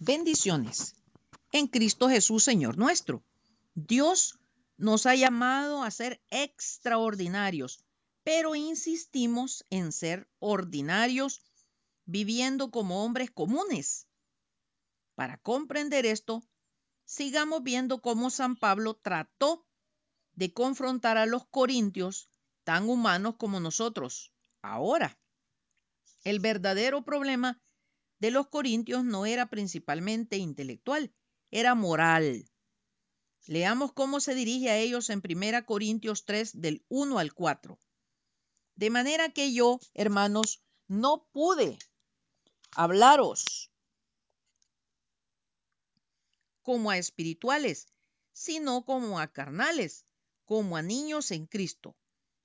Bendiciones en Cristo Jesús, Señor nuestro. Dios nos ha llamado a ser extraordinarios, pero insistimos en ser ordinarios viviendo como hombres comunes. Para comprender esto, sigamos viendo cómo San Pablo trató de confrontar a los corintios tan humanos como nosotros ahora. El verdadero problema de los corintios no era principalmente intelectual, era moral. Leamos cómo se dirige a ellos en 1 Corintios 3 del 1 al 4. De manera que yo, hermanos, no pude hablaros como a espirituales, sino como a carnales, como a niños en Cristo.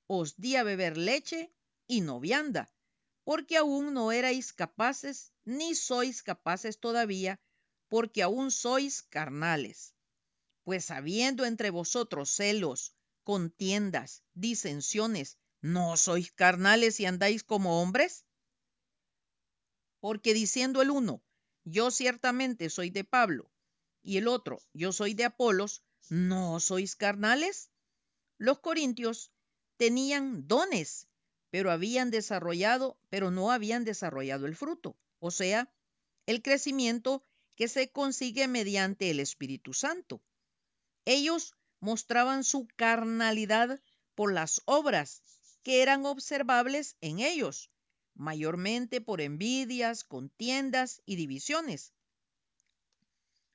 Os di a beber leche y no vianda, porque aún no erais capaces, ni sois capaces todavía, porque aún sois carnales. Pues habiendo entre vosotros celos, contiendas, disensiones, ¿no sois carnales y andáis como hombres? Porque diciendo el uno, yo ciertamente soy de Pablo, y el otro, yo soy de Apolos, ¿no sois carnales? Los corintios tenían dones, pero habían desarrollado, pero no habían desarrollado el fruto, o sea, el crecimiento que se consigue mediante el Espíritu Santo. Ellos mostraban su carnalidad por las obras que eran observables en ellos, mayormente por envidias, contiendas y divisiones.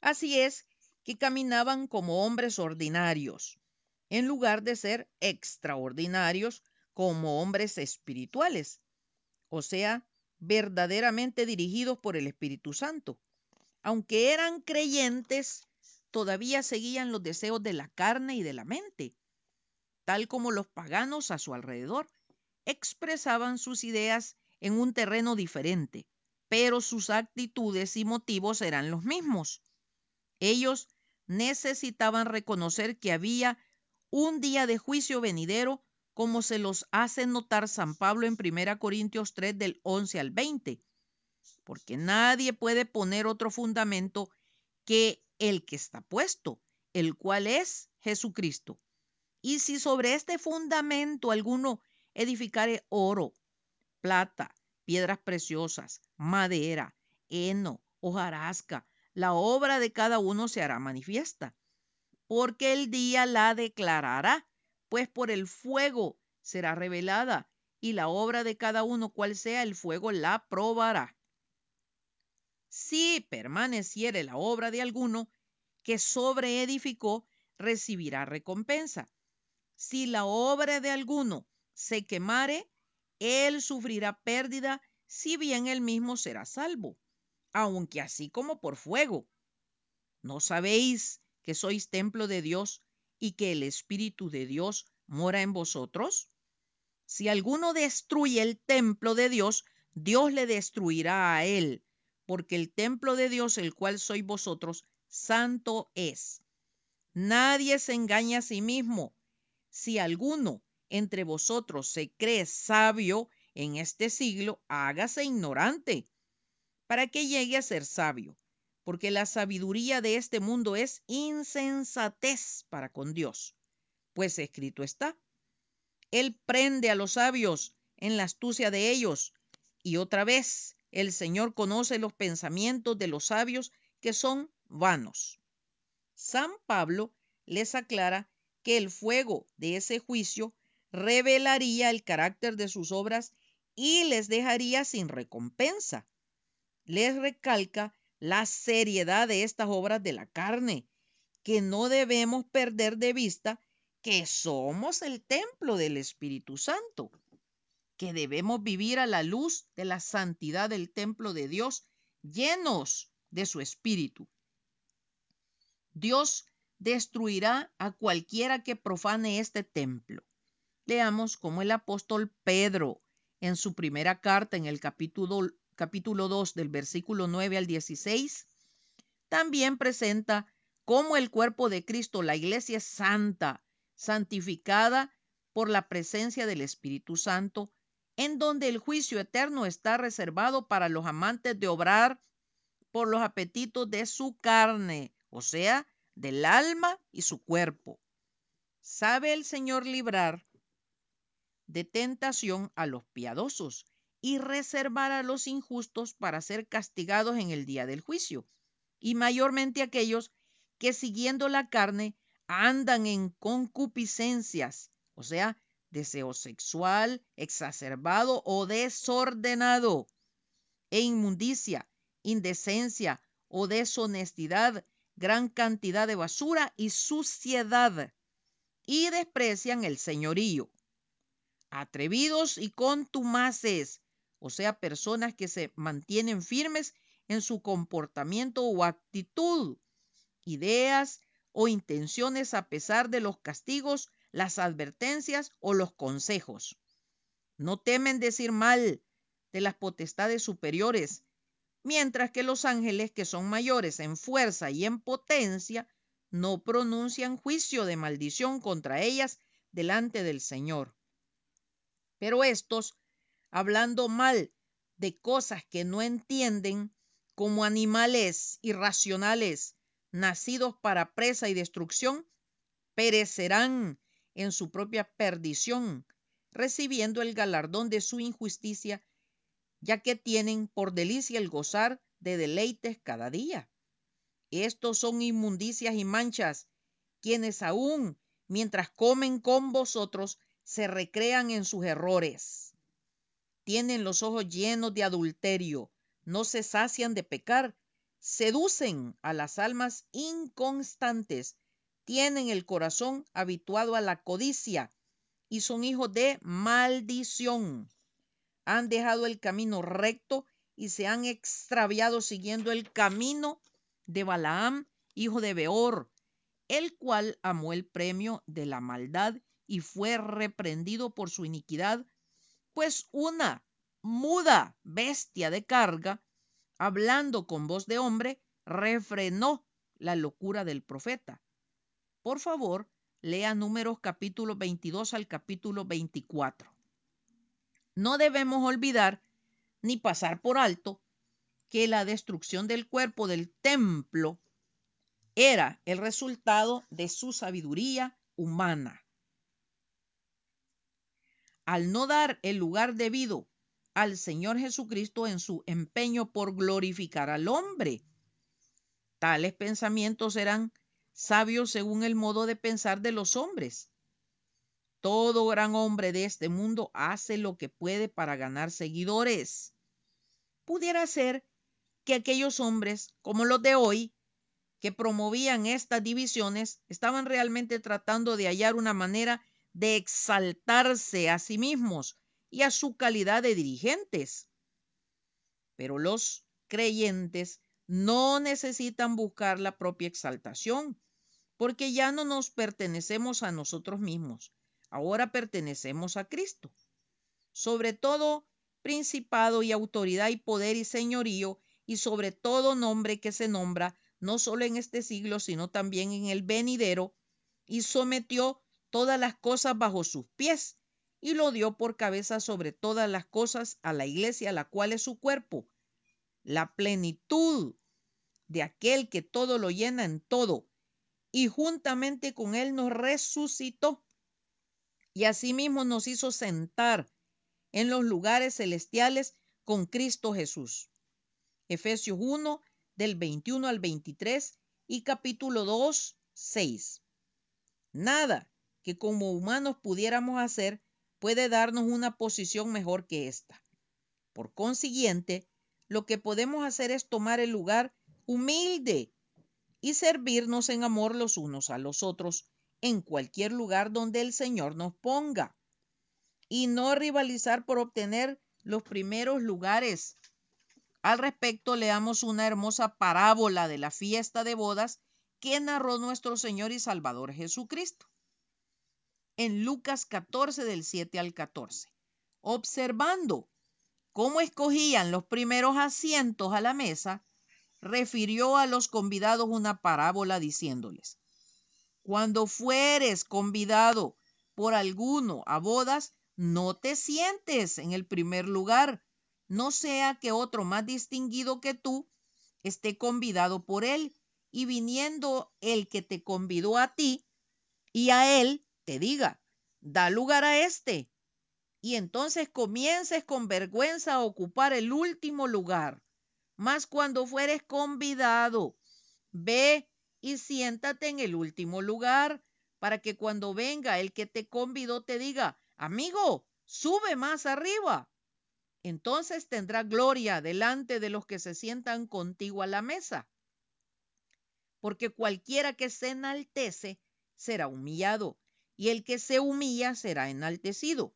Así es que caminaban como hombres ordinarios, en lugar de ser extraordinarios como hombres espirituales, o sea, verdaderamente dirigidos por el Espíritu Santo. Aunque eran creyentes, todavía seguían los deseos de la carne y de la mente, tal como los paganos a su alrededor expresaban sus ideas en un terreno diferente, pero sus actitudes y motivos eran los mismos. Ellos necesitaban reconocer que había un día de juicio venidero, como se los hace notar San Pablo en 1 Corintios 3 del 11 al 20, porque nadie puede poner otro fundamento que el que está puesto, el cual es Jesucristo. Y si sobre este fundamento alguno edificare oro, plata, piedras preciosas, madera, heno, hojarasca, la obra de cada uno se hará manifiesta, porque el día la declarará, pues por el fuego será revelada, y la obra de cada uno cual sea el fuego la probará. Si permaneciere la obra de alguno que sobreedificó, recibirá recompensa. Si la obra de alguno se quemare, él sufrirá pérdida, si bien él mismo será salvo, aunque así como por fuego. ¿No sabéis que sois templo de Dios y que el Espíritu de Dios mora en vosotros? Si alguno destruye el templo de Dios, Dios le destruirá a él, porque el templo de Dios, el cual sois vosotros, santo es. Nadie se engaña a sí mismo. Si alguno entre vosotros se cree sabio en este siglo, hágase ignorante, para que llegue a ser sabio, porque la sabiduría de este mundo es insensatez para con Dios. Pues escrito está, Él prende a los sabios en la astucia de ellos, y otra vez el Señor conoce los pensamientos de los sabios que son vanos. San Pablo les aclara que el fuego de ese juicio revelaría el carácter de sus obras y les dejaría sin recompensa. Les recalca la seriedad de estas obras de la carne, que no debemos perder de vista que somos el templo del Espíritu Santo, que debemos vivir a la luz de la santidad del templo de Dios, llenos de su Espíritu. Dios destruirá a cualquiera que profane este templo. Leamos como el apóstol Pedro en su primera carta en el capítulo, capítulo 2 del versículo 9 al 16, también presenta cómo el cuerpo de Cristo, la iglesia es santa, santificada por la presencia del Espíritu Santo, en donde el juicio eterno está reservado para los amantes de obrar por los apetitos de su carne, o sea, del alma y su cuerpo. Sabe el Señor librar de tentación a los piadosos y reservar a los injustos para ser castigados en el día del juicio, y mayormente aquellos que siguiendo la carne andan en concupiscencias, o sea, deseo sexual exacerbado o desordenado, e inmundicia, indecencia o deshonestidad, gran cantidad de basura y suciedad, y desprecian el señorío. Atrevidos y contumaces, o sea, personas que se mantienen firmes en su comportamiento o actitud, ideas o intenciones a pesar de los castigos, las advertencias o los consejos. No temen decir mal de las potestades superiores, mientras que los ángeles que son mayores en fuerza y en potencia no pronuncian juicio de maldición contra ellas delante del Señor. Pero estos, hablando mal de cosas que no entienden, como animales irracionales, nacidos para presa y destrucción, perecerán en su propia perdición, recibiendo el galardón de su injusticia, ya que tienen por delicia el gozar de deleites cada día. Estos son inmundicias y manchas, quienes aún mientras comen con vosotros se recrean en sus errores. Tienen los ojos llenos de adulterio, no se sacian de pecar, seducen a las almas inconstantes, tienen el corazón habituado a la codicia y son hijos de maldición. Han dejado el camino recto y se han extraviado siguiendo el camino de Balaam, hijo de Beor, el cual amó el premio de la maldad y fue reprendido por su iniquidad, pues una muda bestia de carga, hablando con voz de hombre, refrenó la locura del profeta. Por favor, lea números capítulo 22 al capítulo 24. No debemos olvidar ni pasar por alto que la destrucción del cuerpo del templo era el resultado de su sabiduría humana. Al no dar el lugar debido al Señor Jesucristo en su empeño por glorificar al hombre, tales pensamientos eran sabios según el modo de pensar de los hombres. Todo gran hombre de este mundo hace lo que puede para ganar seguidores. Pudiera ser que aquellos hombres, como los de hoy, que promovían estas divisiones, estaban realmente tratando de hallar una manera de exaltarse a sí mismos y a su calidad de dirigentes. Pero los creyentes no necesitan buscar la propia exaltación, porque ya no nos pertenecemos a nosotros mismos, ahora pertenecemos a Cristo. Sobre todo principado y autoridad y poder y señorío y sobre todo nombre que se nombra, no solo en este siglo, sino también en el venidero, y sometió todas las cosas bajo sus pies, y lo dio por cabeza sobre todas las cosas a la iglesia, la cual es su cuerpo, la plenitud de aquel que todo lo llena en todo, y juntamente con él nos resucitó, y asimismo nos hizo sentar en los lugares celestiales con Cristo Jesús. Efesios 1 del 21 al 23 y capítulo 2, 6. Nada que como humanos pudiéramos hacer puede darnos una posición mejor que esta. Por consiguiente, lo que podemos hacer es tomar el lugar humilde y servirnos en amor los unos a los otros en cualquier lugar donde el Señor nos ponga y no rivalizar por obtener los primeros lugares. Al respecto, leamos una hermosa parábola de la fiesta de bodas que narró nuestro Señor y Salvador Jesucristo. En Lucas 14 del 7 al 14. Observando cómo escogían los primeros asientos a la mesa, refirió a los convidados una parábola diciéndoles, cuando fueres convidado por alguno a bodas, no te sientes en el primer lugar, no sea que otro más distinguido que tú esté convidado por él y viniendo el que te convidó a ti y a él te diga, da lugar a este. Y entonces comiences con vergüenza a ocupar el último lugar. Mas cuando fueres convidado, ve y siéntate en el último lugar para que cuando venga el que te convidó te diga, amigo, sube más arriba. Entonces tendrá gloria delante de los que se sientan contigo a la mesa. Porque cualquiera que se enaltece será humillado, y el que se humilla será enaltecido.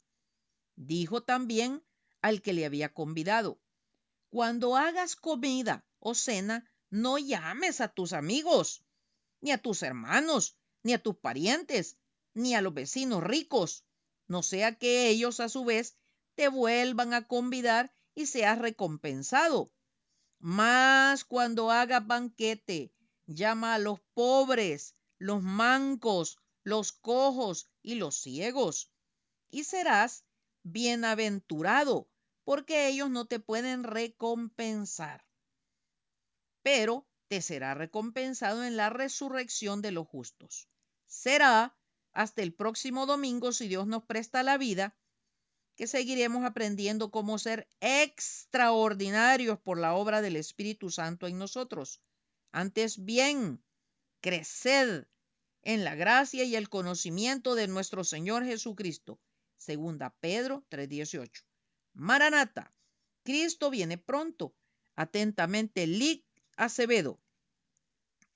Dijo también al que le había convidado, cuando hagas comida o cena, no llames a tus amigos, ni a tus hermanos, ni a tus parientes, ni a los vecinos ricos, no sea que ellos a su vez te vuelvan a convidar y seas recompensado. Mas cuando hagas banquete, llama a los pobres, los mancos, los cojos y los ciegos, y serás bienaventurado, porque ellos no te pueden recompensar, pero te será recompensado en la resurrección de los justos. Será hasta el próximo domingo, si Dios nos presta la vida, que seguiremos aprendiendo cómo ser extraordinarios por la obra del Espíritu Santo en nosotros. Antes bien, creced en la gracia y el conocimiento de nuestro Señor Jesucristo. Segunda Pedro 3:18. Maranata, Cristo viene pronto. Atentamente, Lic Acevedo,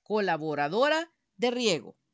colaboradora de Riego.